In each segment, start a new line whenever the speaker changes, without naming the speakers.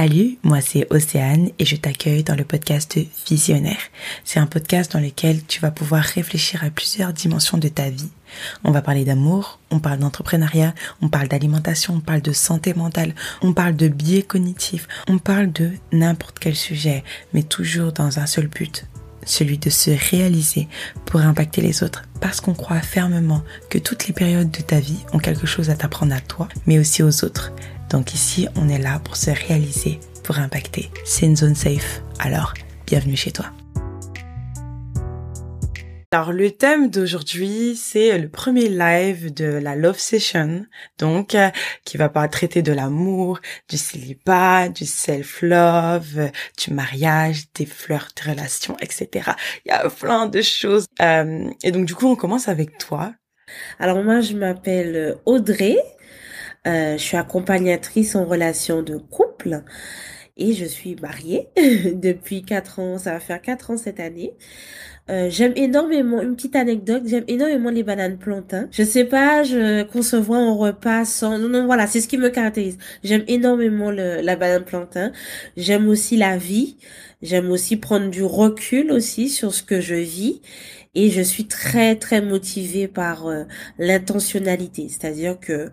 Salut, moi c'est Océane et je t'accueille dans le podcast Visionnaire. C'est un podcast dans lequel tu vas pouvoir réfléchir à plusieurs dimensions de ta vie. On va parler d'amour, on parle d'entrepreneuriat, on parle d'alimentation, on parle de santé mentale, on parle de biais cognitifs, on parle de n'importe quel sujet, mais toujours dans un seul but, celui de se réaliser pour impacter les autres parce qu'on croit fermement que toutes les périodes de ta vie ont quelque chose à t'apprendre à toi, mais aussi aux autres. Donc ici, on est là pour se réaliser, pour impacter. C'est une zone safe. Alors, bienvenue chez toi. Alors le thème d'aujourd'hui, c'est le premier live de la Love Session, donc euh, qui va pas traiter de l'amour, du célibat, du self-love, du mariage, des fleurs, des relations, etc. Il y a plein de choses. Euh, et donc du coup, on commence avec toi.
Alors moi, je m'appelle Audrey. Euh, je suis accompagnatrice en relation de couple et je suis mariée depuis quatre ans. Ça va faire quatre ans cette année. Euh, j'aime énormément, une petite anecdote, j'aime énormément les bananes plantains. Je sais pas, je concevoir un repas sans... Non, non, voilà, c'est ce qui me caractérise. J'aime énormément le, la banane plantain. J'aime aussi la vie. J'aime aussi prendre du recul aussi sur ce que je vis. Et je suis très, très motivée par euh, l'intentionnalité. C'est-à-dire que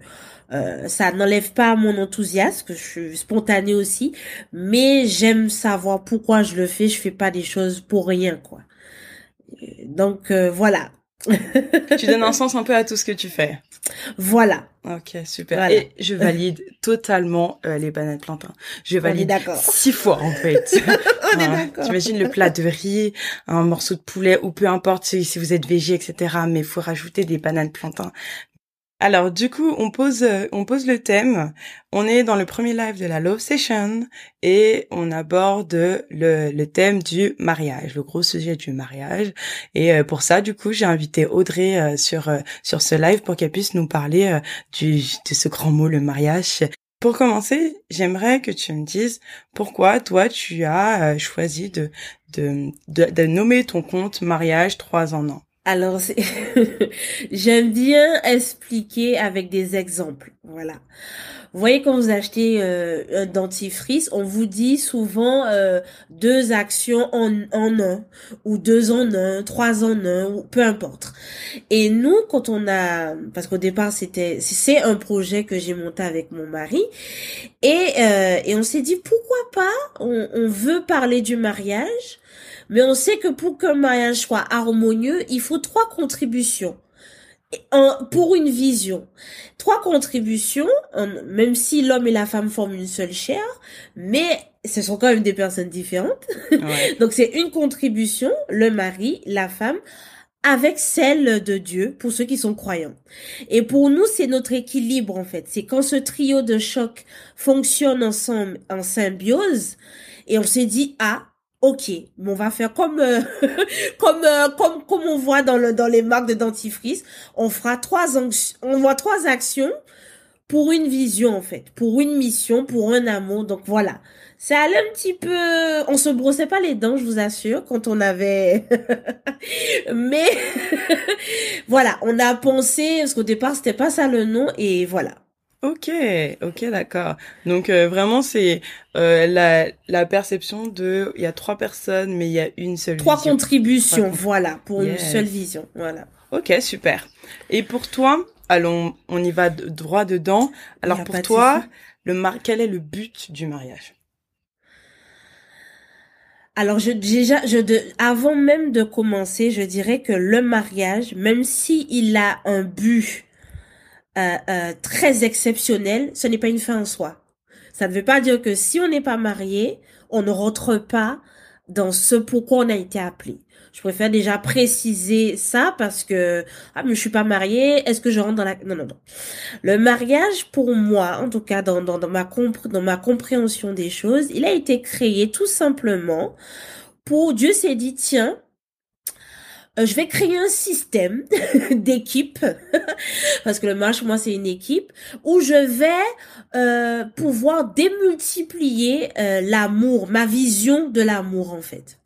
euh, ça n'enlève pas mon enthousiasme, je suis spontanée aussi, mais j'aime savoir pourquoi je le fais. Je fais pas des choses pour rien, quoi. Donc euh, voilà.
tu donnes un sens un peu à tout ce que tu fais.
Voilà.
Ok, super. Et je valide totalement euh, les bananes plantains. Je valide six fois en fait.
On est d'accord.
T'imagines le plat de riz, un morceau de poulet ou peu importe si, si vous êtes végé, etc. Mais il faut rajouter des bananes plantains. Alors du coup, on pose euh, on pose le thème. On est dans le premier live de la Love Session et on aborde le, thème du mariage, le gros sujet du mariage. Et euh, pour ça, du coup, j'ai invité Audrey euh, sur sur ce live pour qu'elle puisse nous parler du de ce grand mot le mariage. Pour commencer, j'aimerais que tu me dises pourquoi toi tu as choisi de nommer ton compte mariage trois en an.
Alors, j'aime bien expliquer avec des exemples. Voilà. Vous voyez, quand vous achetez euh, un dentifrice, on vous dit souvent euh, deux actions en, un, ou deux en un, trois en un, peu importe. Et nous, quand on a, parce qu'au départ, c'était, c'est un projet que j'ai monté avec mon mari, et, euh, et on s'est dit, pourquoi pas, on veut parler du mariage, mais on sait que pour qu'un mariage soit harmonieux, il faut trois contributions. pour une vision. Trois contributions, même si l'homme et la femme forment une seule chair, mais ce sont quand même des personnes différentes. Donc c'est une contribution, le mari, la femme, avec celle de Dieu pour ceux qui sont croyants. Et pour nous, c'est notre équilibre en fait. C'est quand ce trio de choc fonctionne ensemble en symbiose et on s'est dit, ah, Ok, on va faire comme euh, comme euh, comme comme on voit dans dans les marques de dentifrice. On fera trois on voit trois actions pour une vision en fait, pour une mission, pour un amour. Donc voilà, ça allait un petit peu. On se brossait pas les dents, je vous assure, quand on avait. Mais voilà, on a pensé parce qu'au départ c'était pas ça le nom et voilà.
Ok, ok, d'accord. Donc euh, vraiment c'est euh, la, la perception de il y a trois personnes mais il y a une seule
trois contributions, voilà, pour une seule vision, voilà.
Ok, super. Et pour toi, allons, on y va droit dedans. Alors pour toi, le mar quel est le but du mariage?
Alors je déjà je de, avant même de commencer, je dirais que le mariage, même si il a un but euh, euh, très exceptionnel, ce n'est pas une fin en soi. Ça ne veut pas dire que si on n'est pas marié, on ne rentre pas dans ce pourquoi on a été appelé. Je préfère déjà préciser ça parce que ah mais je suis pas mariée, est-ce que je rentre dans la non non non. Le mariage pour moi, en tout cas dans dans, ma dans ma compréhension des choses, il a été créé tout simplement pour Dieu s'est dit tiens, je vais créer un système d'équipe parce que le match moi c'est une équipe où je vais euh, pouvoir démultiplier euh, l'amour, ma vision de l'amour en fait.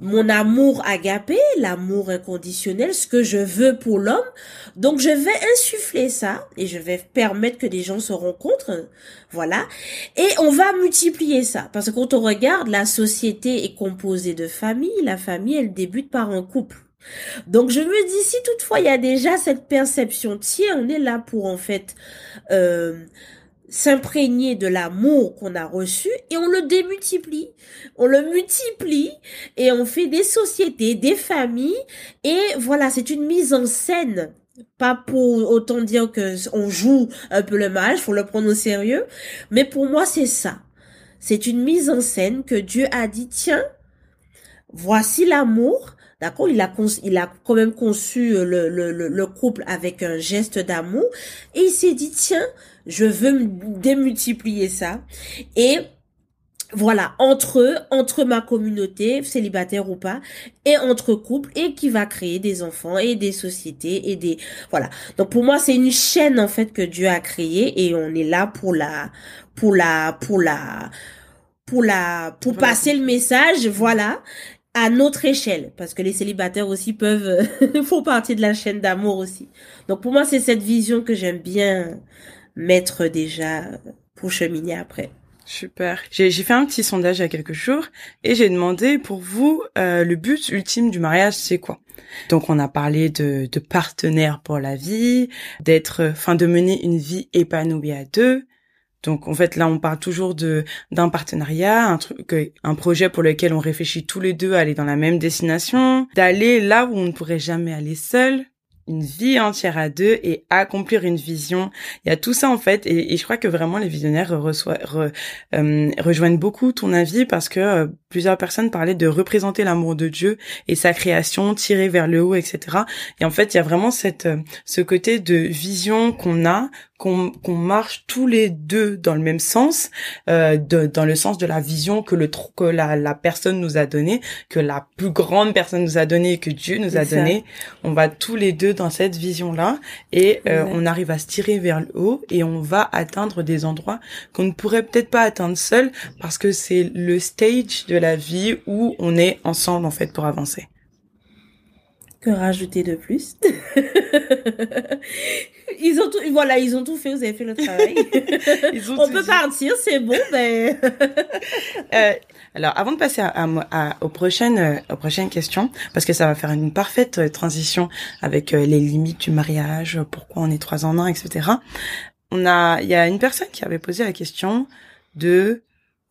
Mon amour agapé, l'amour inconditionnel, ce que je veux pour l'homme. Donc je vais insuffler ça et je vais permettre que des gens se rencontrent. Voilà. Et on va multiplier ça. Parce que quand on regarde, la société est composée de familles. La famille, elle débute par un couple. Donc je me dis, si toutefois il y a déjà cette perception, tiens, on est là pour en fait euh, s'imprégner de l'amour qu'on a reçu et on le démultiplie. On le multiplie et on fait des sociétés, des familles et voilà, c'est une mise en scène. Pas pour autant dire que on joue un peu le mal, faut le prendre au sérieux, mais pour moi c'est ça. C'est une mise en scène que Dieu a dit, tiens, voici l'amour, D'accord il a, il a quand même conçu le, le, le, couple avec un geste d'amour. Et il s'est dit, tiens, je veux démultiplier ça. Et voilà, entre eux, entre ma communauté, célibataire ou pas, et entre couples, et qui va créer des enfants et des sociétés et des, voilà. Donc pour moi, c'est une chaîne, en fait, que Dieu a créée et on est là pour la, pour la, pour la, pour la, pour passer le message, voilà à notre échelle, parce que les célibataires aussi peuvent, font partie de la chaîne d'amour aussi. Donc pour moi, c'est cette vision que j'aime bien mettre déjà pour cheminer après.
Super. J'ai fait un petit sondage il y a quelques jours et j'ai demandé pour vous euh, le but ultime du mariage, c'est quoi? Donc on a parlé de, de partenaire pour la vie, d'être, enfin de mener une vie épanouie à deux, donc en fait là on parle toujours de d'un partenariat, un truc un projet pour lequel on réfléchit tous les deux à aller dans la même destination, d'aller là où on ne pourrait jamais aller seul, une vie entière à deux et accomplir une vision. Il y a tout ça en fait et, je crois que vraiment les visionnaires euh, rejoignent beaucoup ton avis parce que euh, plusieurs personnes parlaient de représenter l'amour de Dieu et sa création tirée vers le haut, etc. Et en fait, il y a vraiment cette euh, ce côté de vision qu'on a qu'on marche tous les deux dans le même sens, euh, de, dans le sens de la vision que le que la, la personne nous a donné, que la plus grande personne nous a donné, que Dieu nous a donné. On va tous les deux dans cette vision-là et euh, on arrive à se tirer vers le haut et on va atteindre des endroits qu'on ne pourrait peut-être pas atteindre seul parce que c'est le stage de la vie où on est ensemble en fait pour avancer.
Que rajouter de plus Ils ont tout, voilà, ils ont tout fait, vous avez fait le travail. On peut partir, c'est bon, ben.
euh, alors, avant de passer à, à, aux prochaines, euh, aux prochaines questions, parce que ça va faire une parfaite euh, transition avec euh, les limites du mariage, pourquoi on est trois en un, etc. On a, il y a une personne qui avait posé la question de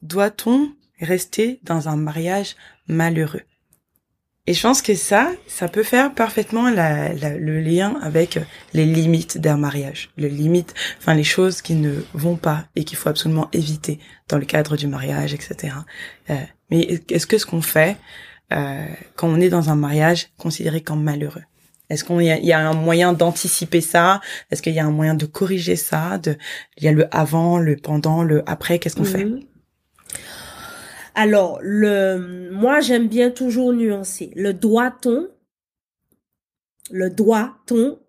doit-on rester dans un mariage malheureux? Et je pense que ça, ça peut faire parfaitement la, le lien avec les limites d'un mariage, les limites, enfin les choses qui ne vont pas et qu'il faut absolument éviter dans le cadre du mariage, etc. Euh, mais est-ce que ce qu'on fait euh, quand on est dans un mariage considéré comme malheureux? Est-ce qu'on y, y, a un moyen d'anticiper ça? Est-ce qu'il y a un moyen de corriger ça? Il y a le avant, le pendant, le après. Qu'est-ce qu'on fait? Mhm.
Alors, moi, j'aime bien toujours nuancer. Le doit-on, le doit-on,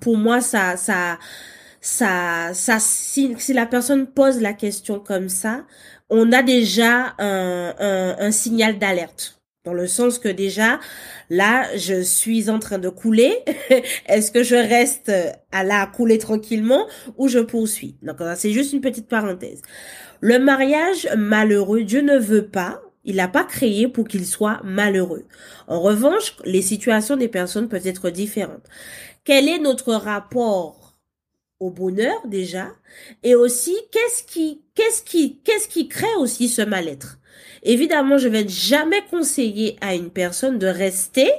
pour moi, ça, ça, ça, ça, si, si, la personne pose la question comme ça, on a déjà un, un, un signal d'alerte. Dans le sens que déjà, là, je suis en train de couler. Est-ce que je reste à la couler tranquillement ou je poursuis? Donc, c'est juste une petite parenthèse. Le mariage malheureux, Dieu ne veut pas, il n'a pas créé pour qu'il soit malheureux. En revanche, les situations des personnes peuvent être différentes. Quel est notre rapport au bonheur déjà? Et aussi qu'est-ce qui qu'est-ce qui qu'est-ce qui crée aussi ce mal-être? Évidemment, je vais jamais conseiller à une personne de rester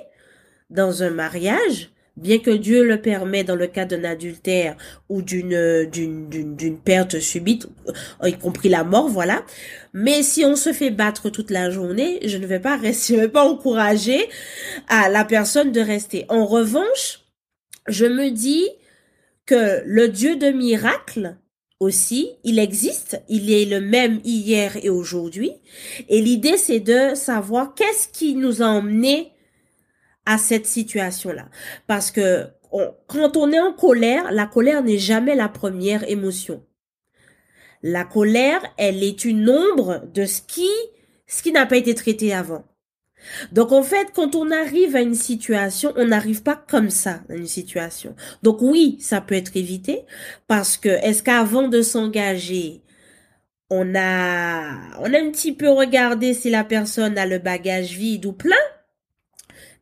dans un mariage bien que Dieu le permet dans le cas d'un adultère ou d'une d'une d'une perte subite, y compris la mort, voilà. Mais si on se fait battre toute la journée, je ne vais pas rester, je vais pas encourager à la personne de rester. En revanche, je me dis que le Dieu de miracle aussi, il existe, il est le même hier et aujourd'hui. Et l'idée, c'est de savoir qu'est-ce qui nous a emmenés à cette situation-là. Parce que quand on est en colère, la colère n'est jamais la première émotion. La colère, elle est une ombre de ce qui, ce qui n'a pas été traité avant. Donc en fait, quand on arrive à une situation, on n'arrive pas comme ça à une situation. Donc oui, ça peut être évité parce que est-ce qu'avant de s'engager on a, on a un petit peu regardé si la personne a le bagage vide ou plein,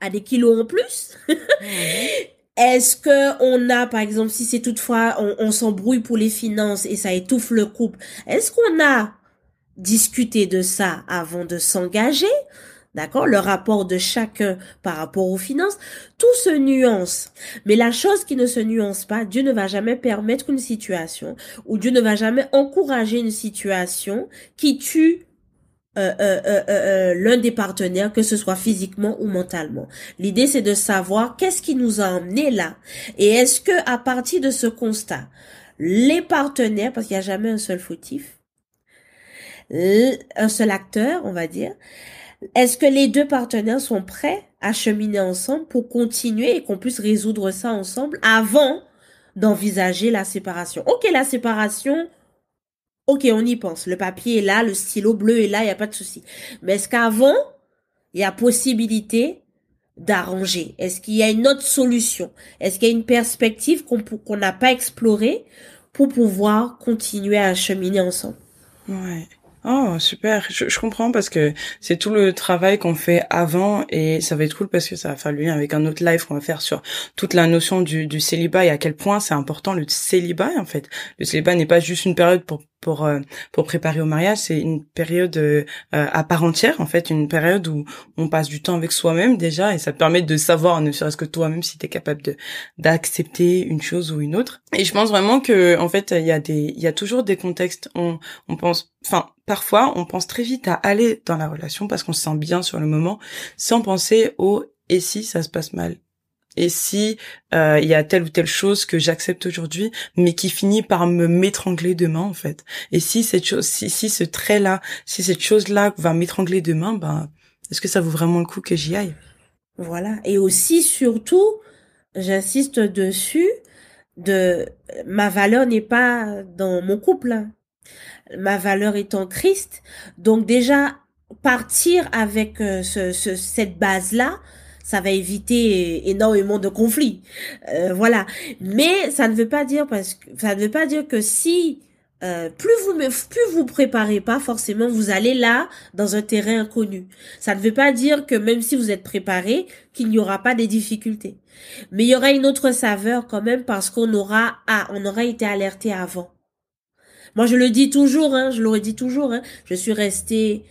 a des kilos en plus. Est-ce que on a, par exemple, si c'est toutefois, on, on s'embrouille pour les finances et ça étouffe le couple, est-ce qu'on a discuté de ça avant de s'engager? D'accord? Le rapport de chacun par rapport aux finances, tout se nuance. Mais la chose qui ne se nuance pas, Dieu ne va jamais permettre une situation ou Dieu ne va jamais encourager une situation qui tue euh, euh, euh, l'un des partenaires, que ce soit physiquement ou mentalement. L'idée, c'est de savoir qu'est-ce qui nous a emmenés là. Et est-ce que à partir de ce constat, les partenaires, parce qu'il n'y a jamais un seul fautif, un seul acteur, on va dire, est-ce que les deux partenaires sont prêts à cheminer ensemble pour continuer et qu'on puisse résoudre ça ensemble avant d'envisager la séparation? Ok, la séparation, ok, on y pense. Le papier est là, le stylo bleu est là, il n'y a pas de souci. Mais est-ce qu'avant, il y a possibilité d'arranger? Est-ce qu'il y a une autre solution? Est-ce qu'il y a une perspective qu'on n'a pas explorée pour pouvoir continuer à cheminer ensemble?
Oh super, je, je, comprends parce que c'est tout le travail qu'on fait avant et ça va être cool parce que ça va faire le lien avec un autre live qu'on va faire sur toute la notion du, du célibat et à quel point c'est important le célibat en fait. Le célibat n'est pas juste une période pour pour euh, pour préparer au mariage, c'est une période euh, à part entière en fait, une période où on passe du temps avec soi-même déjà et ça permet de savoir ne serait-ce que toi-même si tu es capable de d'accepter une chose ou une autre. Et je pense vraiment que en fait, il y a des il y a toujours des contextes on on pense enfin parfois on pense très vite à aller dans la relation parce qu'on se sent bien sur le moment sans penser au et si ça se passe mal? Et si euh, il y a telle ou telle chose que j'accepte aujourd'hui, mais qui finit par me m'étrangler demain en fait. Et si cette chose, si, si ce trait là, si cette chose là va m'étrangler demain, ben est-ce que ça vaut vraiment le coup que j'y aille?
Voilà. Et aussi surtout, j'insiste dessus, de ma valeur n'est pas dans mon couple. Ma valeur est en Christ. Donc déjà partir avec euh, ce, cette base là ça va éviter énormément de conflits. Euh, voilà. Mais ça ne veut pas dire parce que ça ne veut pas dire que si euh, plus vous plus vous préparez pas forcément vous allez là dans un terrain inconnu. Ça ne veut pas dire que même si vous êtes préparé qu'il n'y aura pas des difficultés. Mais il y aura une autre saveur quand même parce qu'on aura ah, on aura été alerté avant. Moi je le dis toujours hein, je l'aurais dit toujours hein, je suis restée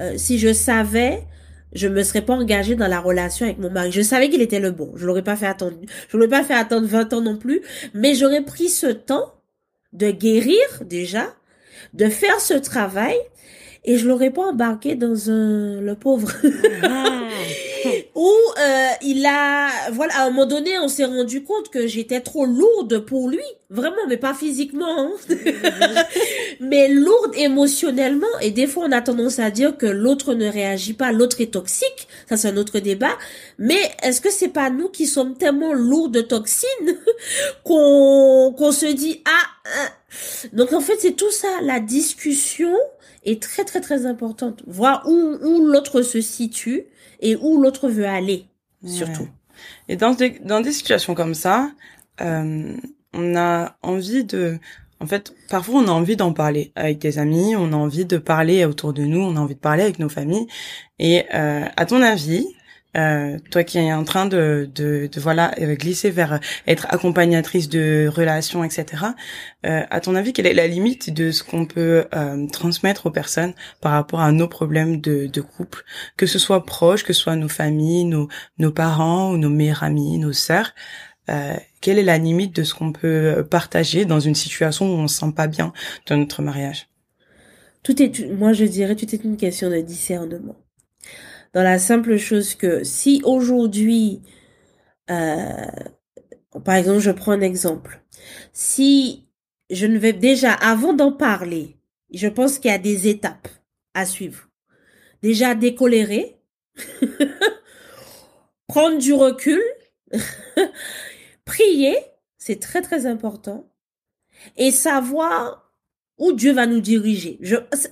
euh, si je savais je me serais pas engagée dans la relation avec mon mari. Je savais qu'il était le bon. Je l'aurais pas fait attendre. Je l'aurais pas fait attendre 20 ans non plus. Mais j'aurais pris ce temps de guérir déjà, de faire ce travail et je l'aurais pas embarqué dans un le pauvre ah. où euh, il a voilà à un moment donné on s'est rendu compte que j'étais trop lourde pour lui. Vraiment mais pas physiquement hein. mais lourde émotionnellement. Et des fois on a tendance à dire que l'autre ne réagit pas l'autre est toxique. Ça c'est un autre débat. Mais est-ce que c'est pas nous qui sommes tellement lourds de toxines qu'on qu'on se dit ah, ah donc en fait c'est tout ça la discussion est très très très importante. Voir où, où l'autre se situe et où l'autre veut aller, surtout.
Et dans des, dans des situations comme ça, euh, on a envie de... En fait, parfois on a envie d'en parler avec des amis, on a envie de parler autour de nous, on a envie de parler avec nos familles. Et euh, à ton avis, euh, toi qui es en train de, de, de, voilà euh, glisser vers être accompagnatrice de relations, etc. Euh, à ton avis, quelle est la limite de ce qu'on peut euh, transmettre aux personnes par rapport à nos problèmes de, de couple, que ce soit proche, que ce soit nos familles, nos, nos parents ou nos meilleurs amis, nos sœurs euh, Quelle est la limite de ce qu'on peut partager dans une situation où on se sent pas bien dans notre mariage?
Tout est, moi je dirais, tout est une question de discernement dans la simple chose que si aujourd'hui, euh, par exemple, je prends un exemple, si je ne vais déjà, avant d'en parler, je pense qu'il y a des étapes à suivre. Déjà décolérer, prendre du recul, prier, c'est très très important, et savoir où Dieu va nous diriger.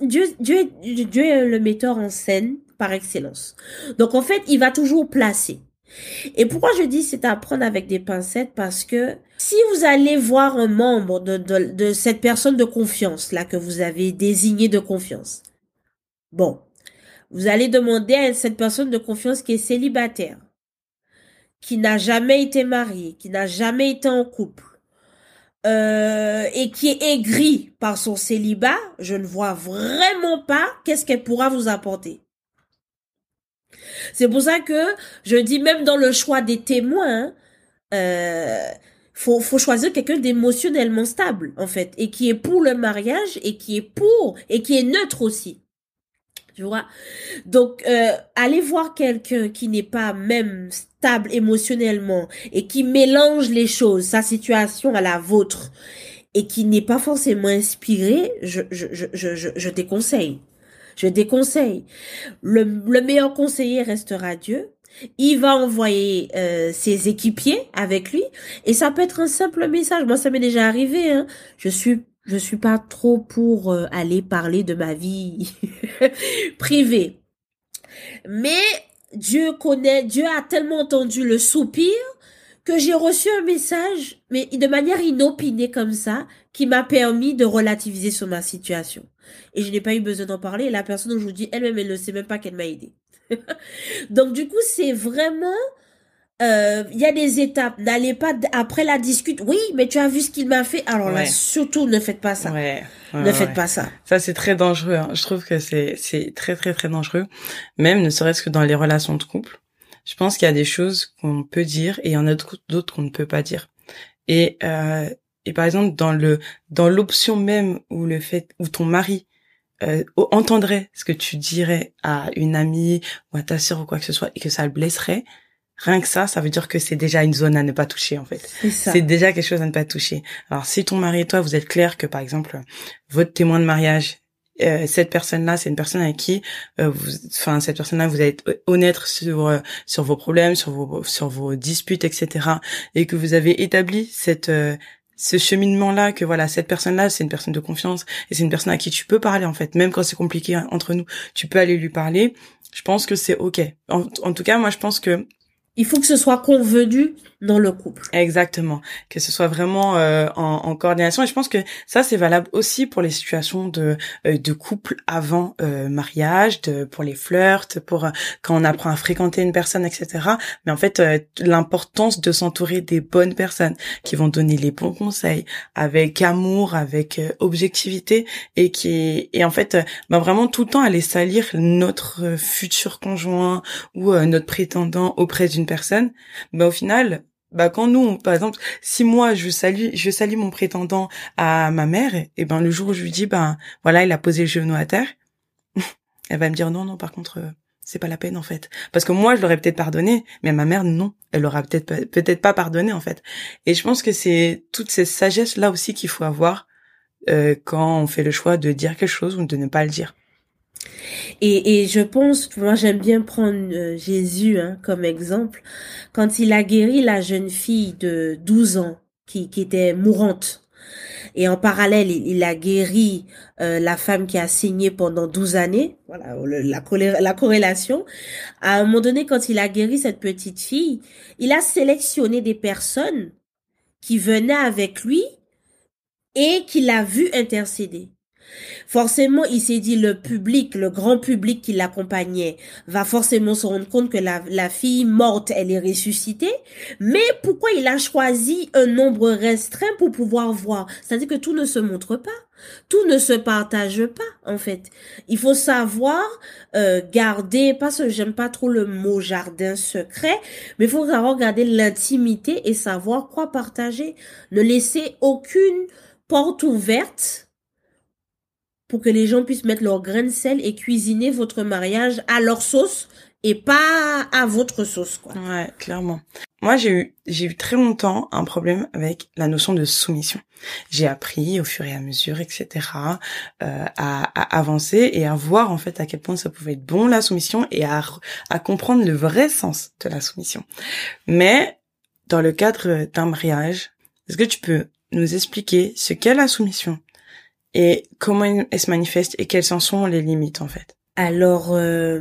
Dieu, Dieu est le metteur en scène par excellence. Donc en fait, il va toujours placer. Et pourquoi je dis c'est à prendre avec des pincettes? Parce que si vous allez voir un membre de, cette personne de confiance, là, que vous avez désigné de confiance, bon, vous allez demander à cette personne de confiance qui est célibataire, qui n'a jamais été mariée, qui n'a jamais été en couple, euh, et qui est aigri par son célibat, je ne vois vraiment pas qu'est-ce qu'elle pourra vous apporter. C'est pour ça que je dis même dans le choix des témoins, euh, faut, choisir quelqu'un d'émotionnellement stable en fait et qui est pour le mariage et qui est pour et qui est neutre aussi. Tu vois? Donc euh, allez voir quelqu'un qui n'est pas même stable émotionnellement et qui mélange les choses, sa situation à la vôtre et qui n'est pas forcément inspiré, je je je je, je déconseille. Je déconseille. Le, le meilleur conseiller restera Dieu. Il va envoyer euh, ses équipiers avec lui et ça peut être un simple message. Moi, ça m'est déjà arrivé. Hein. Je suis je suis pas trop pour euh, aller parler de ma vie privée. Mais Dieu connaît, Dieu a tellement entendu le soupir que j'ai reçu un message, mais de manière inopinée comme ça, qui m'a permis de relativiser sur ma situation. Et je n'ai pas eu besoin d'en parler. la personne dont je vous dis, elle-même, elle ne sait même pas qu'elle m'a aidé. Donc du coup, c'est vraiment euh, il y a des étapes. N'allez pas après la discute. Oui, mais tu as vu ce qu'il m'a fait. Alors là, surtout, ne faites pas ça. Ouais. ne faites pas ça.
Ça, c'est très dangereux. Hein. Je trouve que c'est c'est très très très dangereux. Même ne serait-ce que dans les relations de couple. Je pense qu'il y a des choses qu'on peut dire et il y en a d'autres qu'on ne peut pas dire. Et euh, et par exemple dans le dans l'option même où le fait où ton mari euh, entendrait ce que tu dirais à une amie ou à ta sœur ou quoi que ce soit et que ça le blesserait, rien que ça, ça veut dire que c'est déjà une zone à ne pas toucher en fait. C'est déjà quelque chose à ne pas toucher. Alors si ton mari et toi vous êtes clair que par exemple votre témoin de mariage euh, cette personne-là, c'est une personne avec qui, euh, enfin cette personne-là, vous êtes honnête sur euh, sur vos problèmes, sur vos sur vos disputes, etc. Et que vous avez établi cette ce cheminement-là, que voilà, cette personne-là, c'est une personne de confiance et c'est une personne à qui tu peux parler en fait, même quand c'est compliqué entre nous, tu peux aller lui parler. Je pense que c'est ok. en tout cas, moi, je pense que
il faut que ce soit convenu dans le couple.
Exactement, que ce soit vraiment euh, en, en, coordination. Et je pense que ça c'est valable aussi pour les situations de euh, de couple avant euh, mariage, de pour les flirts, pour quand on apprend à fréquenter une personne, etc. Mais en fait, l'importance de s'entourer des bonnes personnes qui vont donner les bons conseils avec amour, avec objectivité et qui et en fait, bah, vraiment tout le temps aller salir notre futur conjoint ou notre prétendant auprès d'une personne, bah au final, bah quand nous, par exemple, si moi je salue, je salue mon prétendant à ma mère, et ben le jour où je lui dis, ben voilà, il a posé le genou à terre, elle va me dire non, non, par contre, euh, c'est pas la peine en fait, parce que moi je l'aurais peut-être pardonné, mais ma mère non, elle l'aura peut-être peut-être pas pardonné en fait. Et je pense que c'est toutes ces sagesses là aussi qu'il faut avoir euh, quand on fait le choix de dire quelque chose ou de ne pas le dire.
Et, je pense, moi j'aime bien prendre euh, Jésus hein, comme exemple, quand il a guéri la jeune fille de 12 ans qui, qui était mourante. Et en parallèle, il, a guéri euh, la femme qui a saigné pendant 12 années. Voilà, la, la corrélation. À un moment donné, quand il a guéri cette petite fille, il a sélectionné des personnes qui venaient avec lui et qu'il a vu intercéder. Forcément, il s'est dit le public, le grand public qui l'accompagnait, va forcément se rendre compte que la, la fille morte, elle est ressuscitée. Mais pourquoi il a choisi un nombre restreint pour pouvoir voir? C'est-à-dire que tout ne se montre pas. Tout ne se partage pas, en fait. Il faut savoir euh, garder, parce que j'aime pas trop le mot jardin secret, mais il faut savoir garder l'intimité et savoir quoi partager. Ne laisser aucune porte ouverte pour que les gens puissent mettre leur grain de sel et cuisiner votre mariage à leur sauce et pas à votre sauce quoi.
Ouais, clairement. Moi, j'ai eu j'ai eu très longtemps un problème avec la notion de soumission. J'ai appris au fur et à mesure, etc., euh, à, à, avancer et à voir en fait à quel point ça pouvait être bon la soumission et à à comprendre le vrai sens de la soumission. Mais dans le cadre d'un mariage, est-ce que tu peux nous expliquer ce qu'est la soumission? Et comment elle se manifeste et quelles en sont les limites en fait?
Alors, euh,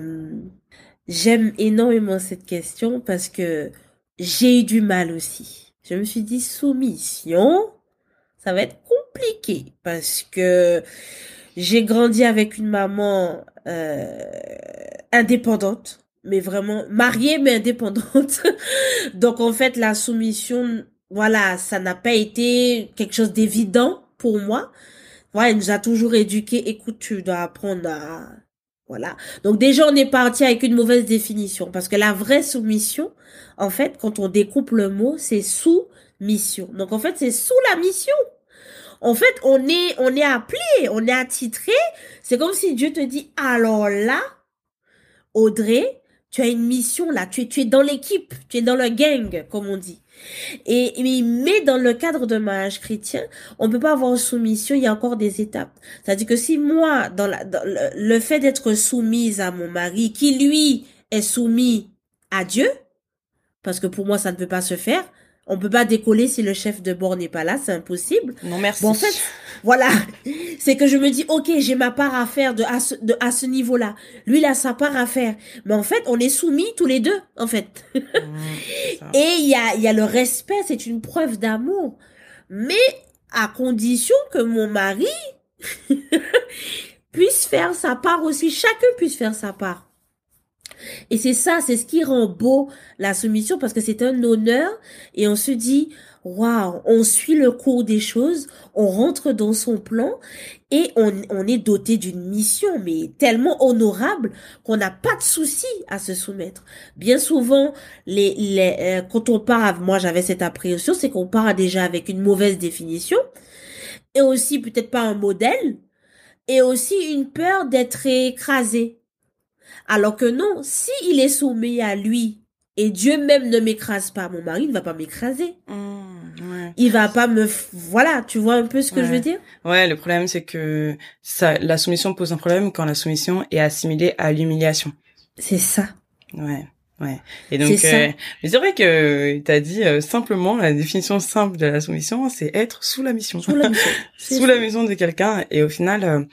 J'aime énormément cette question parce que j'ai eu du mal aussi. Je me suis dit soumission, ça va être compliqué parce que j'ai grandi avec une maman euh, indépendante, mais vraiment mariée mais indépendante. Donc en fait la soumission, voilà, ça n'a pas été quelque chose d'évident pour moi. Voilà, elle nous a toujours éduqués. Écoute, tu dois apprendre à voilà. Donc déjà, on est parti avec une mauvaise définition parce que la vraie soumission, en fait, quand on découpe le mot, c'est sous-mission. Donc en fait, c'est sous la mission. En fait, on est, on est appelé, on est attitré. C'est comme si Dieu te dit, alors là, Audrey, tu as une mission là, tu tu es dans l'équipe, tu es dans le gang, comme on dit. Et, mais dans le cadre de mariage chrétien, on peut pas avoir soumission, il y a encore des étapes. C'est-à-dire que si moi, dans, la, dans le, le fait d'être soumise à mon mari, qui lui est soumis à Dieu, parce que pour moi ça ne peut pas se faire, on peut pas décoller si le chef de bord n'est pas là, c'est impossible.
Non merci.
Bon, en fait, voilà, c'est que je me dis, ok, j'ai ma part à faire de à ce, de, à ce niveau-là. Lui, il a sa part à faire. Mais en fait, on est soumis tous les deux, en fait.
Mmh,
Et il y a, il y a le respect, c'est une preuve d'amour. Mais à condition que mon mari puisse faire sa part aussi, chacun puisse faire sa part. Et c'est ça, c'est ce qui rend beau la soumission parce que c'est un honneur et on se dit, waouh, on suit le cours des choses, on rentre dans son plan et on, est doté d'une mission, mais tellement honorable qu'on n'a pas de souci à se soumettre. Bien souvent, les, les, euh, quand on part, moi j'avais cette appréhension, c'est qu'on part déjà avec une mauvaise définition et aussi peut-être pas un modèle et aussi une peur d'être écrasé. Alors que non, si il est soumis à lui et Dieu même ne m'écrase pas, mon mari ne va pas m'écraser.
Mmh, ouais.
Il va pas me, voilà, tu vois un peu ce que
Ouais.
je veux dire?
Ouais, le problème c'est que ça, la soumission pose un problème quand la soumission est assimilée à l'humiliation.
C'est ça.
Ouais, ouais. Et donc, euh, mais c'est vrai que t'as dit euh, simplement la définition simple de la soumission, c'est être sous la mission,
Sous la mission.
Sous la mission de quelqu'un. Et au final, euh,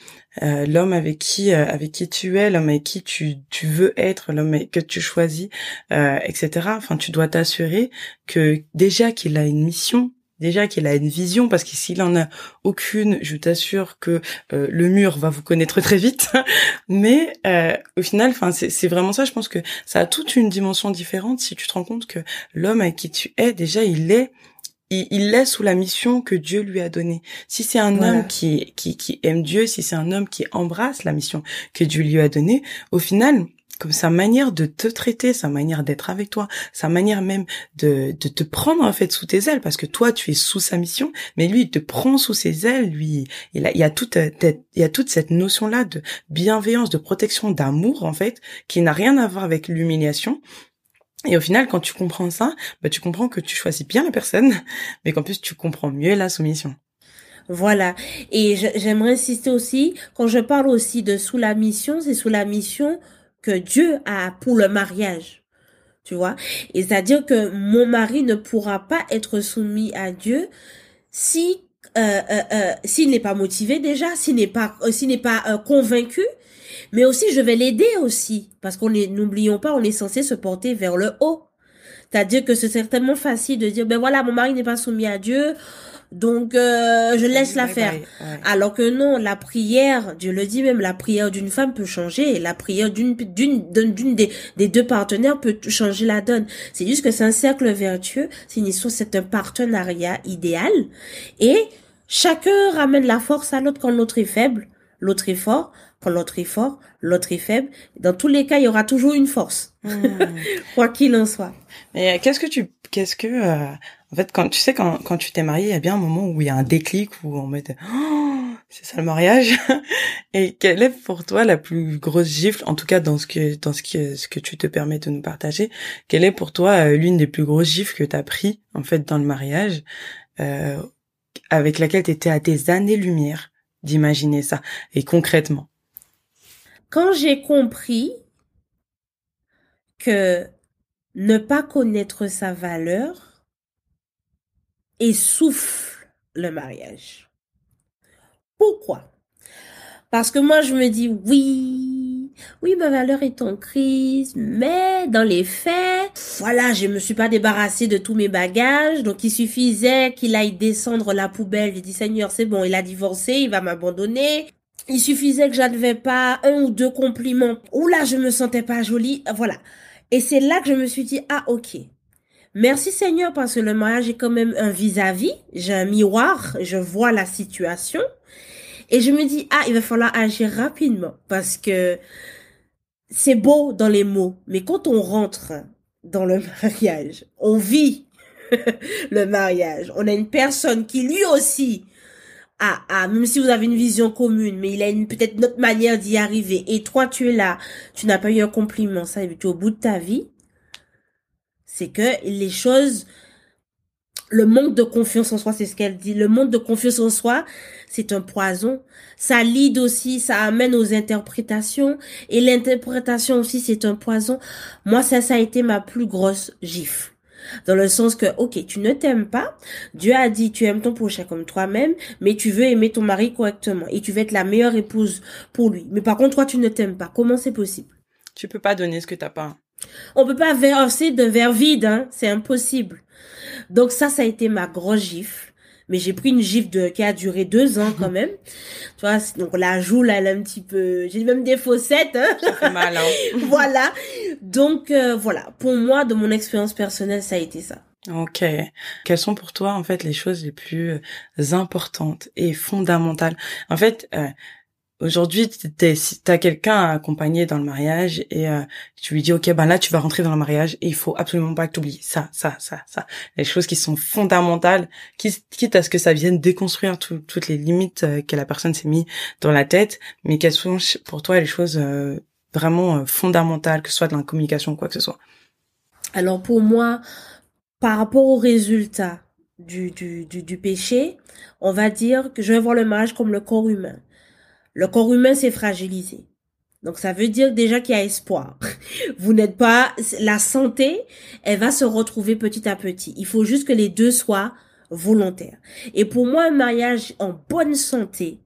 euh, l'homme avec qui, euh, avec qui tu es, l'homme avec qui tu tu veux être, l'homme que tu choisis, euh, etc. Enfin, tu dois t'assurer que déjà qu'il a une mission. Déjà qu'il a une vision, parce que s'il en a aucune, je t'assure que euh, le mur va vous connaître très vite. Mais euh, au final, enfin, c'est vraiment ça. Je pense que ça a toute une dimension différente si tu te rends compte que l'homme avec qui tu es, déjà, il est, il, il est sous la mission que Dieu lui a donnée. Si c'est un
Voilà.
homme qui, qui, qui aime Dieu, si c'est un homme qui embrasse la mission que Dieu lui a donnée, au final, comme sa manière de te traiter, sa manière d'être avec toi, sa manière même de, de te prendre en fait sous tes ailes, parce que toi tu es sous sa mission, mais lui il te prend sous ses ailes, lui il, a, y a toute euh, il y a toute cette notion là de bienveillance, de protection, d'amour en fait, qui n'a rien à voir avec l'humiliation. Et au final, quand tu comprends ça, bah, tu comprends que tu choisis bien la personne, mais qu'en plus tu comprends mieux la soumission.
Voilà. Et j'aimerais insister aussi, quand je parle aussi de sous la mission, c'est sous la mission que Dieu a pour le mariage. Tu vois? Et c'est-à-dire que mon mari ne pourra pas être soumis à Dieu si euh, euh, euh, s'il n'est pas motivé déjà, s'il n'est pas s'il n'est pas convaincu, mais aussi je vais l'aider aussi parce qu'on est n'oublions pas, on est censé se porter vers le haut. C'est-à-dire que c'est certainement facile de dire ben voilà, mon mari n'est pas soumis à Dieu, donc euh, je laisse la faire.
Ouais.
Alors que non, la prière, Dieu le dit même, la prière d'une femme peut changer, la prière d'une d'une d'une des, des deux partenaires peut changer la donne. C'est juste que c'est un cercle vertueux, c'est une histoire, c'est un partenariat idéal et chacun ramène la force à l'autre quand l'autre est faible, l'autre est fort, quand l'autre est fort, l'autre est faible. Dans tous les cas, il y aura toujours une force,
Hmm.
quoi qu'il en soit.
Mais euh, qu'est-ce que tu, qu'est-ce que, euh, en fait, quand tu sais quand quand tu t'es marié, il y a bien un moment où il y a un déclic où on met, oh, c'est ça le mariage. Et quelle est pour toi la plus grosse gifle, en tout cas dans ce que dans ce que ce que tu te permets de nous partager, quelle est pour toi euh, l'une des plus grosses gifles que t'as pris en fait dans le mariage, euh, avec laquelle t'étais à des années-lumière d'imaginer ça et concrètement?
Quand j'ai compris que ne pas connaître sa valeur essouffle le mariage. Pourquoi? Parce que moi, je me dis, oui, oui, ma valeur est en crise, mais dans les faits, voilà, je me suis pas débarrassée de tous mes bagages, donc il suffisait qu'il aille descendre la poubelle. J'ai dit, Seigneur, c'est bon, il a divorcé, il va m'abandonner. Il suffisait que j'avais pas un ou deux compliments. Oula, je me sentais pas jolie. Voilà. Et c'est là que je me suis dit, ah, ok. Merci Seigneur parce que le mariage est quand même un vis-à-vis. J'ai un miroir, je vois la situation. Et je me dis, ah, il va falloir agir rapidement parce que c'est beau dans les mots, mais quand on rentre dans le mariage, on vit le mariage. On a une personne qui lui aussi a, a même si vous avez une vision commune, mais il a une peut-être notre manière d'y arriver. Et toi, tu es là, tu n'as pas eu un compliment, ça, tu es au bout de ta vie. C'est que les choses le manque de confiance en soi, c'est ce qu'elle dit. Le manque de confiance en soi, c'est un poison. Ça lead aussi, ça amène aux interprétations. Et l'interprétation aussi, c'est un poison. Moi, ça, ça a été ma plus grosse gifle. Dans le sens que, ok, tu ne t'aimes pas. Dieu a dit, tu aimes ton prochain comme toi-même, mais tu veux aimer ton mari correctement. Et tu veux être la meilleure épouse pour lui. Mais par contre, toi, tu ne t'aimes pas. Comment c'est possible?
Tu peux pas donner ce que t'as pas.
On peut pas verser de verre vide, hein. C'est impossible. Donc ça, ça a été ma grosse gifle. Mais j'ai pris une gifle de, qui a duré deux ans quand même. tu vois, donc la joue, là, elle est un petit peu... J'ai même des faussettes. Hein.
Ça fait mal, hein.
voilà. Donc euh, voilà, pour moi, de mon expérience personnelle, ça a été ça.
Ok. Quelles sont pour toi en fait les choses les plus importantes et fondamentales? En fait, euh, Aujourd'hui, si t'as quelqu'un à accompagner dans le mariage et euh, tu lui dis ok ben là tu vas rentrer dans le mariage et il faut absolument pas que tu oublies ça, ça, ça, ça, les choses qui sont fondamentales, quitte à ce que ça vienne déconstruire toutes les limites euh, que la personne s'est mis dans la tête, mais quelles sont pour toi les choses euh, vraiment fondamentales, que ce soit dans la communication ou quoi que ce soit.
Alors pour moi, par rapport au résultat du, du, du, du péché, on va dire que je vais voir le mariage comme le corps humain. Le corps humain s'est fragilisé. Donc ça veut dire déjà qu'il y a espoir. Vous n'êtes pas la santé, elle va se retrouver petit à petit. Il faut juste que les deux soient volontaires. Et pour moi un mariage en bonne santé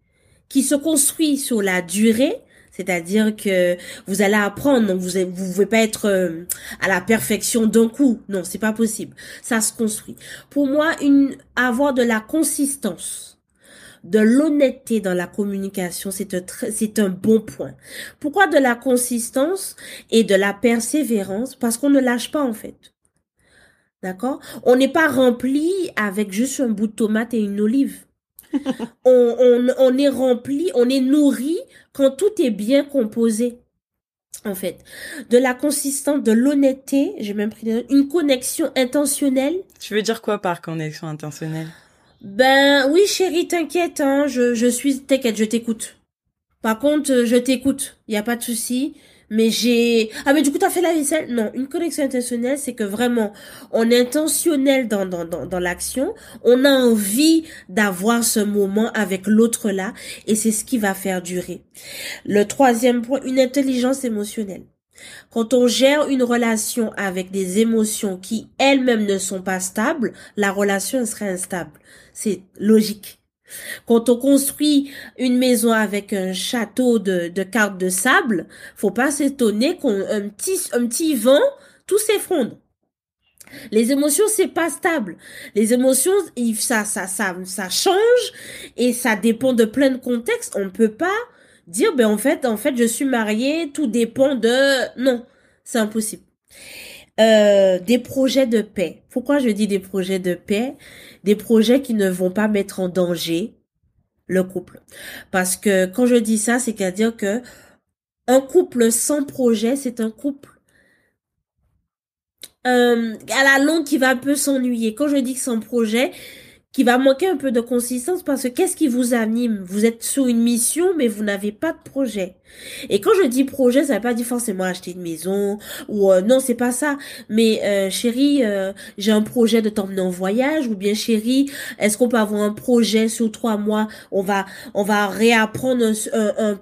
qui se construit sur la durée, c'est-à-dire que vous allez apprendre, donc vous vous pouvez pas être euh, à la perfection d'un coup. Non, c'est pas possible. Ça se construit. Pour moi, une avoir de la consistance de l'honnêteté dans la communication, c'est un, c'est un bon point. Pourquoi de la consistance et de la persévérance? Parce qu'on ne lâche pas en fait. D'accord? On n'est pas rempli avec juste un bout de tomate et une olive. on, on, on est rempli, on est nourri quand tout est bien composé en fait, de la consistance, de l'honnêteté, j'ai même pris une connexion intentionnelle.
Tu veux dire quoi par connexion intentionnelle?
Ben oui, chérie, t'inquiète, hein, je, je suis, t'inquiète, je t'écoute. Par contre, je t'écoute, y a pas de souci. Mais j'ai ah mais du coup t'as fait la vaisselle? Non, une connexion intentionnelle, c'est que vraiment on est intentionnel dans dans dans, dans l'action, on a envie d'avoir ce moment avec l'autre là, et c'est ce qui va faire durer. Le troisième point, une intelligence émotionnelle. Quand on gère une relation avec des émotions qui elles-mêmes ne sont pas stables, la relation serait instable. C'est logique. Quand on construit une maison avec un château de, cartes de sable, faut pas s'étonner qu'un petit, un petit vent, tout s'effondre. Les émotions, c'est pas stable. Les émotions, ça, ça, ça, ça change et ça dépend de plein de contextes. On ne peut pas dire, ben, en fait, en fait, je suis mariée, tout dépend de, non, c'est impossible. Euh, des projets de paix. Pourquoi je dis des projets de paix? Des projets qui ne vont pas mettre en danger le couple. Parce que quand je dis ça, c'est qu'à dire que un couple sans projet, c'est un couple euh, à la longue qui va un peu s'ennuyer. Quand je dis que sans projet, qui va manquer un peu de consistance parce que qu'est-ce qui vous anime? Vous êtes sur une mission mais vous n'avez pas de projet. Et quand je dis projet, ça veut pas dire forcément acheter une maison ou euh, non, c'est pas ça. Mais euh, chérie, euh, j'ai un projet de t'emmener en voyage ou bien chérie, est-ce qu'on peut avoir un projet sur trois mois? On va on va réapprendre un, un,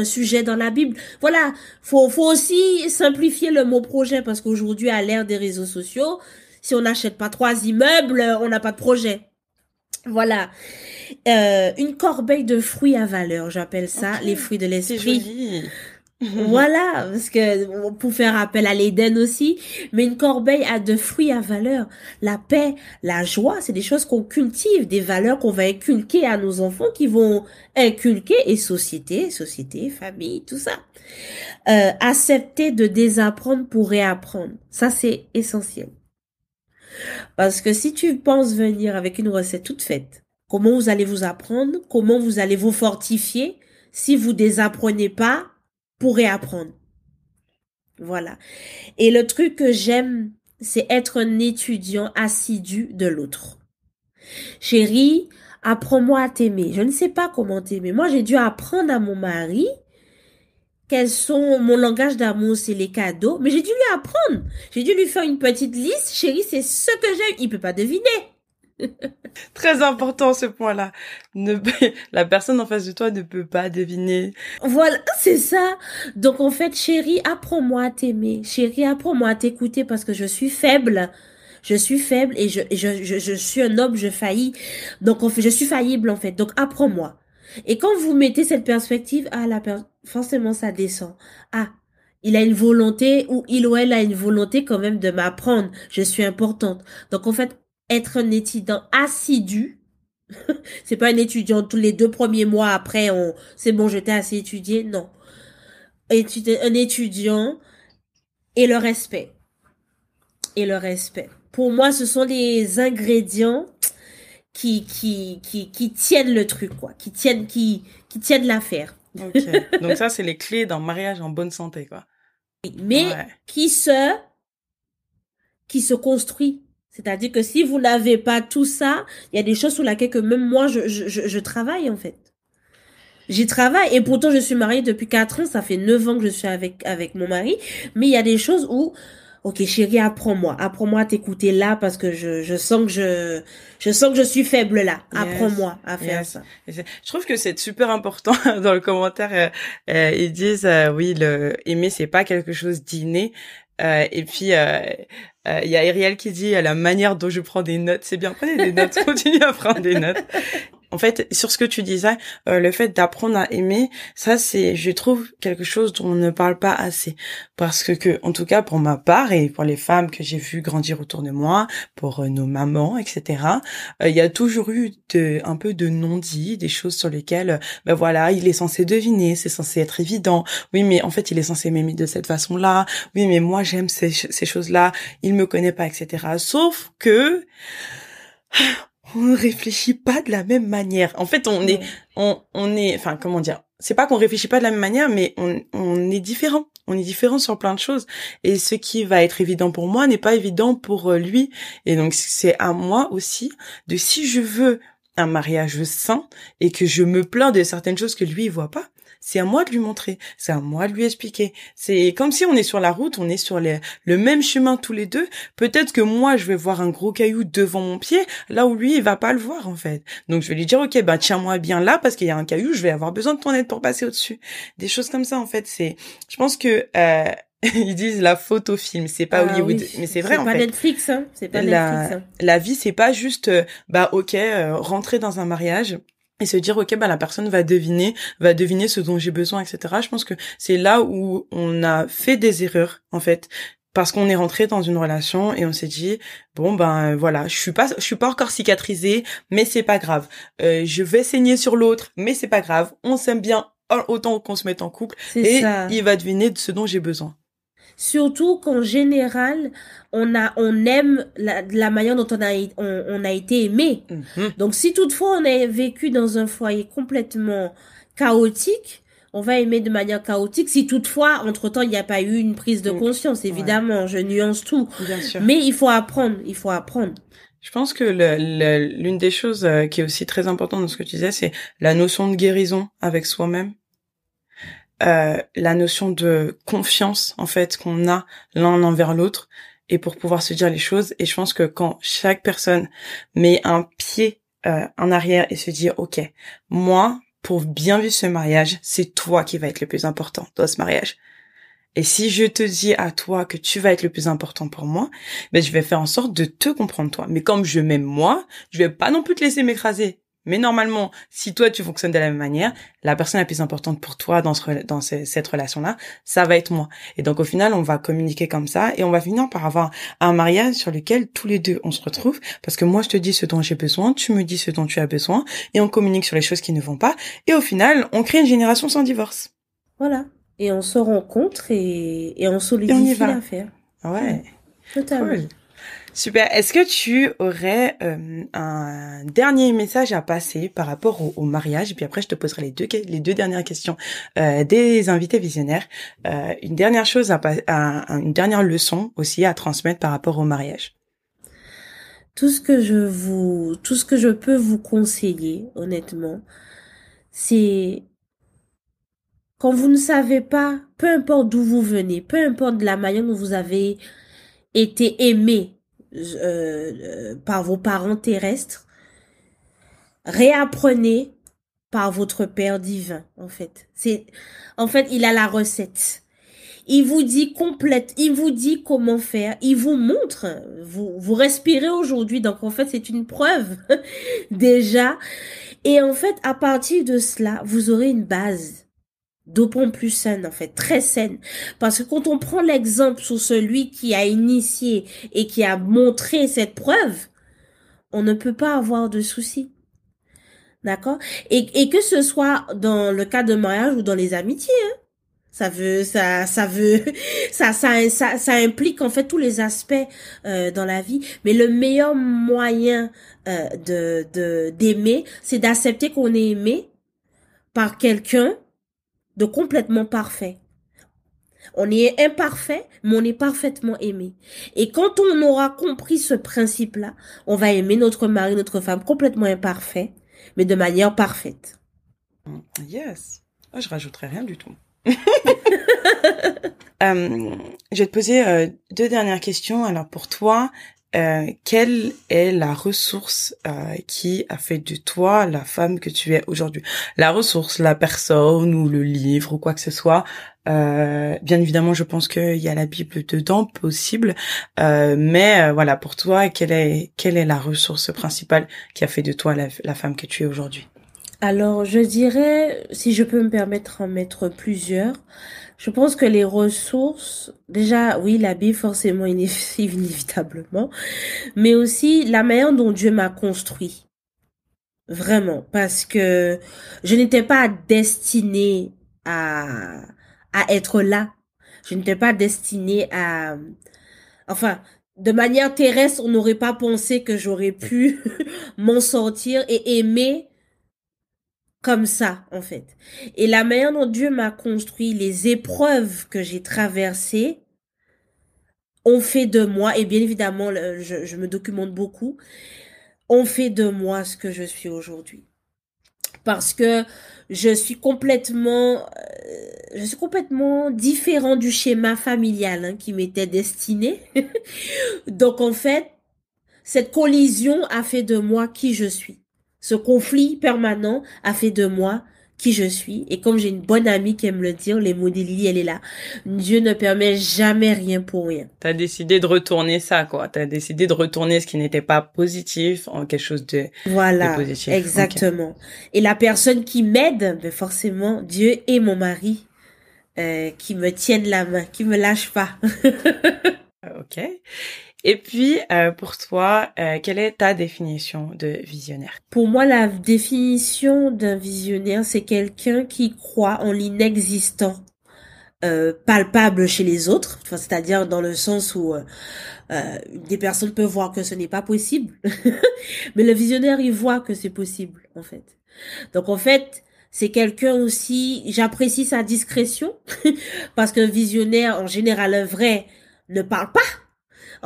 un, sujet dans la Bible. Voilà, faut faut aussi simplifier le mot projet parce qu'aujourd'hui à l'ère des réseaux sociaux, si on n'achète pas trois immeubles, on n'a pas de projet. Voilà. Euh, une corbeille de fruits à valeur, j'appelle ça, les fruits de l'esprit. voilà, parce que pour faire appel à l'Éden aussi, mais une corbeille a de fruits à valeur. La paix, la joie, c'est des choses qu'on cultive, des valeurs qu'on va inculquer à nos enfants qui vont inculquer et société, société, famille, tout ça. Euh, accepter de désapprendre pour réapprendre, ça c'est essentiel. Parce que si tu penses venir avec une recette toute faite, comment vous allez vous apprendre, comment vous allez vous fortifier si vous désapprenez pas pour réapprendre. Voilà. Et le truc que j'aime, c'est être un étudiant assidu de l'autre. Chérie, apprends-moi à t'aimer. Je ne sais pas comment t'aimer. Moi, j'ai dû apprendre à mon mari quels sont mon langage d'amour, c'est les cadeaux. Mais j'ai dû lui apprendre. J'ai dû lui faire une petite liste. Chérie, c'est ce que j'aime. Il peut pas deviner.
Très important ce point-là. Ne, la personne en face de toi ne peut pas deviner.
Voilà, c'est ça. Donc en fait, chérie, apprends-moi à t'aimer. Chérie, apprends-moi à t'écouter parce que je suis faible. Je suis faible et je, je, je, je suis un homme, je faillis. Donc en fait, je suis faillible en fait. Donc apprends-moi. Et quand vous mettez cette perspective, ah la forcément ça descend. Ah, il a une volonté ou il ou elle a une volonté quand même de m'apprendre. Je suis importante. Donc en fait, être un étudiant assidu. c'est pas un étudiant tous les deux premiers mois après c'est bon je t'ai assez étudié non un étudiant et le respect et le respect pour moi ce sont les ingrédients qui qui qui qui tiennent le truc quoi. Qui tiennent qui qui tiennent l'affaire.
Donc ça c'est les clés d'un mariage en bonne santé quoi.
Mais qui se qui se construit. C'est-à-dire que si vous n'avez pas tout ça, il y a des choses sur lesquelles que même moi, je, je, je, travaille en fait. J'y travaille. Et pourtant je suis mariée depuis 4 ans, ça fait 9 ans que je suis avec, avec mon mari, mais il y a des choses où, ok chérie, apprends-moi, apprends-moi à t'écouter là parce que je, je sens que je, je sens que je suis faible là, apprends-moi à faire ça.
Je trouve que c'est super important dans le commentaire, euh, euh, ils disent, euh, oui, le aimer c'est pas quelque chose d'inné, euh, et puis euh, il y a Ariel qui dit la manière dont je prends des notes, c'est bien. Prenez des notes, continuez à prendre des notes en fait, sur ce que tu disais, euh, le fait d'apprendre à aimer, ça c'est, je trouve, quelque chose dont on ne parle pas assez. Parce que, que en tout cas, pour ma part et pour les femmes que j'ai vues grandir autour de moi, pour euh, nos mamans, etc., euh, il y a toujours eu de, un peu de non-dit, des choses sur lesquelles, ben voilà, il est censé deviner, c'est censé être évident. Oui, mais en fait, il est censé m'aimer de cette façon-là. Oui, mais moi, j'aime ces, ces choses-là. Il me connaît pas, etc. Sauf que on ne réfléchit pas de la même manière. En fait, on est, on, on est, enfin, comment dire, c'est pas qu'on réfléchit pas de la même manière, mais on, on est différent. On est différent sur plein de choses. Et ce qui va être évident pour moi n'est pas évident pour euh, lui. Et donc, c'est à moi aussi de si je veux un mariage sain et que je me plains de certaines choses que lui, il voit pas, c'est à moi de lui montrer, c'est à moi de lui expliquer. C'est comme si on est sur la route, on est sur les, le même chemin tous les deux. Peut-être que moi, je vais voir un gros caillou devant mon pied, là où lui, il va pas le voir, en fait. Donc, je vais lui dire, OK, ben, tiens-moi bien là, parce qu'il y a un caillou, je vais avoir besoin de ton aide pour passer au-dessus. Des choses comme ça, en fait, c'est, je pense que, euh, ils disent la photo film, c'est pas ah Hollywood, mais c'est vrai en
pas
fait.
Netflix, hein. C'est pas
la,
Netflix. Hein.
La vie, c'est pas juste, euh, bah ok, euh, rentrer dans un mariage, et se dire ok bah la personne va deviner va deviner ce dont j'ai besoin etc je pense que c'est là où on a fait des erreurs en fait parce qu'on est rentré dans une relation et on s'est dit bon ben voilà je suis pas je suis pas encore cicatrisée mais c'est pas grave. Euh, je vais saigner sur l'autre mais c'est pas grave. On s'aime bien autant qu'on se mette en couple et il va deviner de ce dont j'ai besoin
Surtout qu'en général, on a, on aime la, la manière dont on a, on, a été aimé. Mhm. Donc, si toutefois on a vécu dans un foyer complètement chaotique, on va aimer de manière chaotique. Si toutefois, entre temps, il n'y a pas eu une prise de conscience, évidemment, je nuance tout. Bien sûr. Mais il faut apprendre, il faut apprendre.
Je pense que l'une des choses euh, qui est aussi très importante dans ce que tu disais, c'est la notion de guérison avec soi-même. Euh, la notion de confiance en fait qu'on a l'un envers l'autre et pour pouvoir se dire les choses. Et je pense que quand chaque personne met un pied euh, en arrière et se dit ok moi pour bien vivre ce mariage c'est toi qui va être le plus important dans ce mariage. Et si je te dis à toi que tu vas être le plus important pour moi, ben je vais faire en sorte de te comprendre toi. Mais comme je m'aime moi, je vais pas non plus te laisser m'écraser Mais normalement, si toi tu fonctionnes de la même manière, la personne la plus importante pour toi dans, ce, dans cette relation-là, ça va être moi. Et donc au final, on va communiquer comme ça et on va finir par avoir un mariage sur lequel tous les deux on se retrouve parce que moi je te dis ce dont j'ai besoin, tu me dis ce dont tu as besoin et on communique sur les choses qui ne vont pas et au final, on crée une génération sans divorce.
Voilà. Et on se rencontre et, et on solidifie l'affaire.
Ouais. Totalement. Super. Est-ce que tu aurais euh, un dernier message à passer par rapport au, mariage? Et puis après, je te poserai les deux, les deux dernières questions euh, des invités visionnaires. Euh, une dernière chose, une dernière leçon aussi à transmettre par rapport au mariage.
Tout ce que je vous, tout ce que je peux vous conseiller, honnêtement, c'est quand vous ne savez pas, peu importe d'où vous venez, peu importe de la manière dont vous avez été aimé euh, euh, par vos parents terrestres, réapprenez par votre Père divin, en fait. C'est, en fait, il a la recette. Il vous dit complète, il vous dit comment faire, il vous montre, vous, vous respirez aujourd'hui, donc en fait c'est une preuve déjà. Et en fait, à partir de cela, vous aurez une base d'autant plus saine en fait, très saine. Parce que quand on prend l'exemple sur celui qui a initié et qui a montré cette preuve, on ne peut pas avoir de soucis. D'accord? Et, et que ce soit dans le cas de mariage ou dans les amitiés, hein. Ça veut, ça, ça veut, ça, ça, ça, ça implique en fait tous les aspects euh, dans la vie. Mais le meilleur moyen euh, de, de d'aimer, c'est d'accepter qu'on est aimé par quelqu'un de complètement parfait. On est imparfait, mais on est parfaitement aimé. Et quand on aura compris ce principe-là, on va aimer notre mari, notre femme complètement imparfait, mais de manière parfaite.
Yes. Oh, je rajouterai rien du tout. euh, je vais te poser euh, deux dernières questions. Alors pour toi, euh, quelle est la ressource euh, qui a fait de toi la femme que tu es aujourd'hui? La ressource, la personne ou le livre ou quoi que ce soit. Euh, bien évidemment, je pense qu'il y a la Bible dedans, possible. mais voilà, pour toi, quelle est quelle est la ressource principale qui a fait de toi la, la femme que tu es aujourd'hui?
Alors, je dirais, si je peux me permettre en mettre plusieurs. Je pense que les ressources, déjà, oui, la Bible, forcément, inévitablement, mais aussi la manière dont Dieu m'a construit. Vraiment, parce que je n'étais pas destinée à, à être là. Je n'étais pas destinée à, enfin, de manière terrestre, on n'aurait pas pensé que j'aurais pu m'en sortir et aimer comme ça, en fait. Et la manière dont Dieu m'a construit, les épreuves que j'ai traversées, ont fait de moi, et bien évidemment, je, me documente beaucoup, ont fait de moi ce que je suis aujourd'hui. Parce que je suis complètement, euh, je suis complètement différent du schéma familial hein, qui m'était destiné. Donc en fait, cette collision a fait de moi qui je suis. Ce conflit permanent a fait de moi qui je suis. Et comme j'ai une bonne amie qui aime le dire, les mots Lily, elle est là. Dieu ne permet jamais rien pour rien.
T'as décidé de retourner ça, quoi. T'as décidé de retourner ce qui n'était pas positif en quelque chose de,
voilà, Exactement. Et la personne qui m'aide, ben forcément, Dieu et mon mari, euh, qui me tiennent la main, qui me lâchent pas.
ok. Et puis, euh, pour toi, euh, quelle est ta définition de visionnaire?
Pour moi, la définition d'un visionnaire, c'est quelqu'un qui croit en l'inexistant. Euh, palpable chez les autres, c'est-à-dire dans le sens où des personnes peuvent voir que ce n'est pas possible, mais le visionnaire il voit que c'est possible en fait. Donc en fait, c'est quelqu'un aussi, j'apprécie sa discrétion parce qu'un visionnaire en général un vrai ne parle pas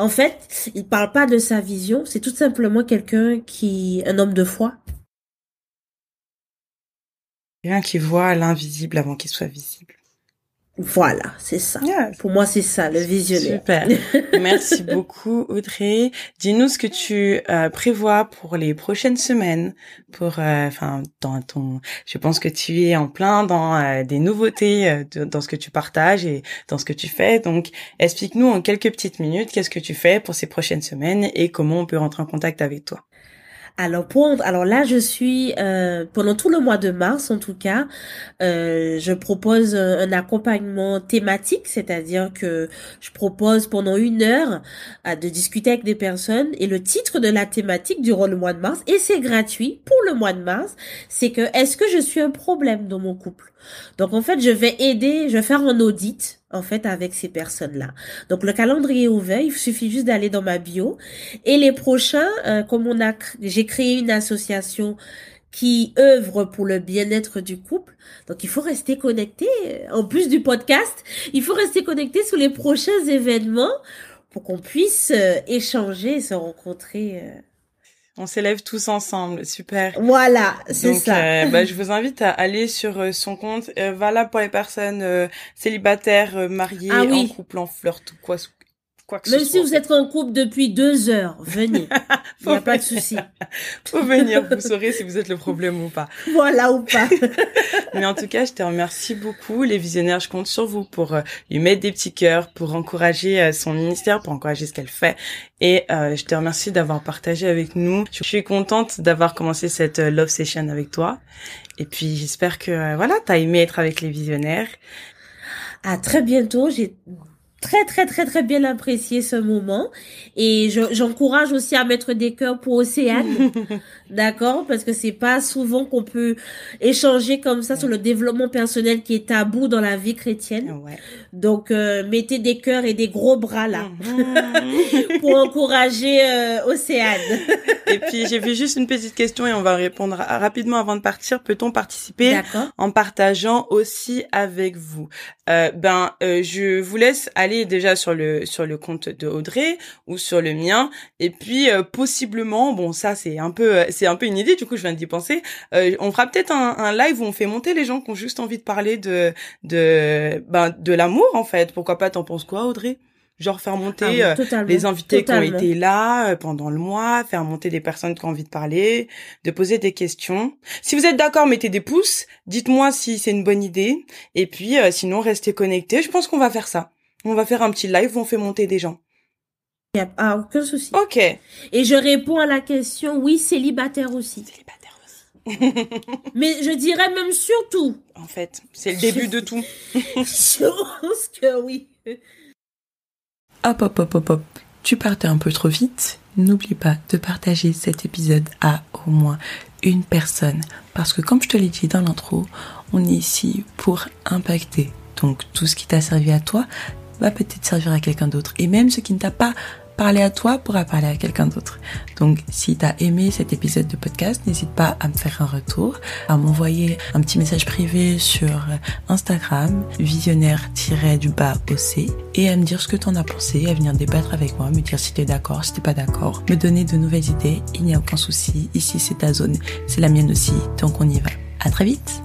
en fait, il parle pas de sa vision, c'est tout simplement quelqu'un qui, un homme de foi.
Quelqu'un qui voit l'invisible avant qu'il soit visible.
Voilà, c'est ça. Pour moi, c'est ça, le visionnaire.
Super. Merci beaucoup, Audrey. Dis-nous ce que tu euh, prévois pour les prochaines semaines. Pour, euh, enfin, dans ton, je pense que tu es en plein dans euh, des nouveautés dans ce que tu partages et dans ce que tu fais. Donc, explique-nous en quelques petites minutes qu'est-ce que tu fais pour ces prochaines semaines et comment on peut rentrer en contact avec toi.
Alors pour alors là je suis euh, pendant tout le mois de mars en tout cas euh, je propose un accompagnement thématique c'est-à-dire que je propose pendant une heure euh, de discuter avec des personnes. Et le titre de la thématique durant le mois de mars et c'est gratuit pour le mois de mars c'est que est-ce que je suis un problème dans mon couple? Donc en fait je vais aider je vais faire un audit en fait avec ces personnes-là. Donc le calendrier est ouvert, il suffit juste d'aller dans ma bio. Et les prochains, euh, comme on a, j'ai créé une association qui œuvre pour le bien-être du couple. Donc il faut rester connecté. En plus du podcast, il faut rester connecté sur les prochains événements pour qu'on puisse euh, échanger et se rencontrer. Euh,
on s'élève tous ensemble, super.
Voilà, c'est ça.
Euh, bah, je vous invite à aller sur euh, son compte. Euh, voilà pour les personnes célibataires, mariées, ah en couple, en flirt ou quoi,
même si vous êtes en couple depuis deux heures, venez. Il n'y a pas de souci.
Faut venir, vous saurez si vous êtes le problème ou pas.
Voilà ou pas.
Mais en tout cas, je te remercie beaucoup. Les visionnaires, je compte sur vous pour euh, lui mettre des petits cœurs, pour encourager euh, son ministère, pour encourager ce qu'elle fait. Et euh, je te remercie d'avoir partagé avec nous. Je suis contente d'avoir commencé cette love session avec toi. Et puis j'espère que voilà, t'as aimé être avec les visionnaires.
À très bientôt. J'ai très très très très bien apprécié ce moment. Et j'encourage aussi à mettre des cœurs pour Océane d'accord parce que c'est pas souvent qu'on peut échanger comme ça sur le développement personnel qui est tabou dans la vie chrétienne. Ouais. donc euh, mettez des cœurs et des gros bras là mhm. pour encourager euh, Océane.
Et puis j'ai vu juste une petite question et on va répondre rapidement avant de partir. Peut-on participer en partageant aussi avec vous? Euh, ben euh, je vous laisse aller déjà sur le sur le compte de Audrey ou sur le mien. Et puis euh, possiblement bon ça c'est un peu euh, c'est un peu une idée du coup je viens d'y penser. Euh, on fera peut-être un, un, live où on fait monter les gens qui ont juste envie de parler de de ben de l'amour en fait. Pourquoi pas t'en penses quoi Audrey? Genre faire monter ah les invités qui ont été là pendant le mois, faire monter des personnes qui ont envie de parler, de poser des questions. Si vous êtes d'accord, mettez des pouces, dites-moi si c'est une bonne idée. Et puis sinon restez connectés. Je pense qu'on va faire ça. On va faire un petit live où on fait monter des gens.
Il n'y a aucun souci.
Ok.
Et je réponds à la question, oui, célibataire aussi.
Célibataire aussi.
Mais je dirais même surtout.
En fait, c'est le début de tout.
je pense que oui.
Hop, hop, hop, hop, hop. Tu partais un peu trop vite. N'oublie pas de partager cet épisode à au moins une personne. Parce que comme je te l'ai dit dans l'intro, on est ici pour impacter donc tout ce qui t'a servi à toi va peut-être servir à quelqu'un d'autre. Et même ce qui ne t'a pas parlé à toi pourra parler à quelqu'un d'autre. Donc si t'as aimé cet épisode de podcast, n'hésite pas à me faire un retour, à m'envoyer un petit message privé sur Instagram, visionnaire-du-bas OC, et à me dire ce que t'en as pensé, à venir débattre avec moi, me dire si t'es d'accord, si t'es pas d'accord, me donner de nouvelles idées, il n'y a aucun souci. Ici c'est ta zone, c'est la mienne aussi, donc on y va. À très vite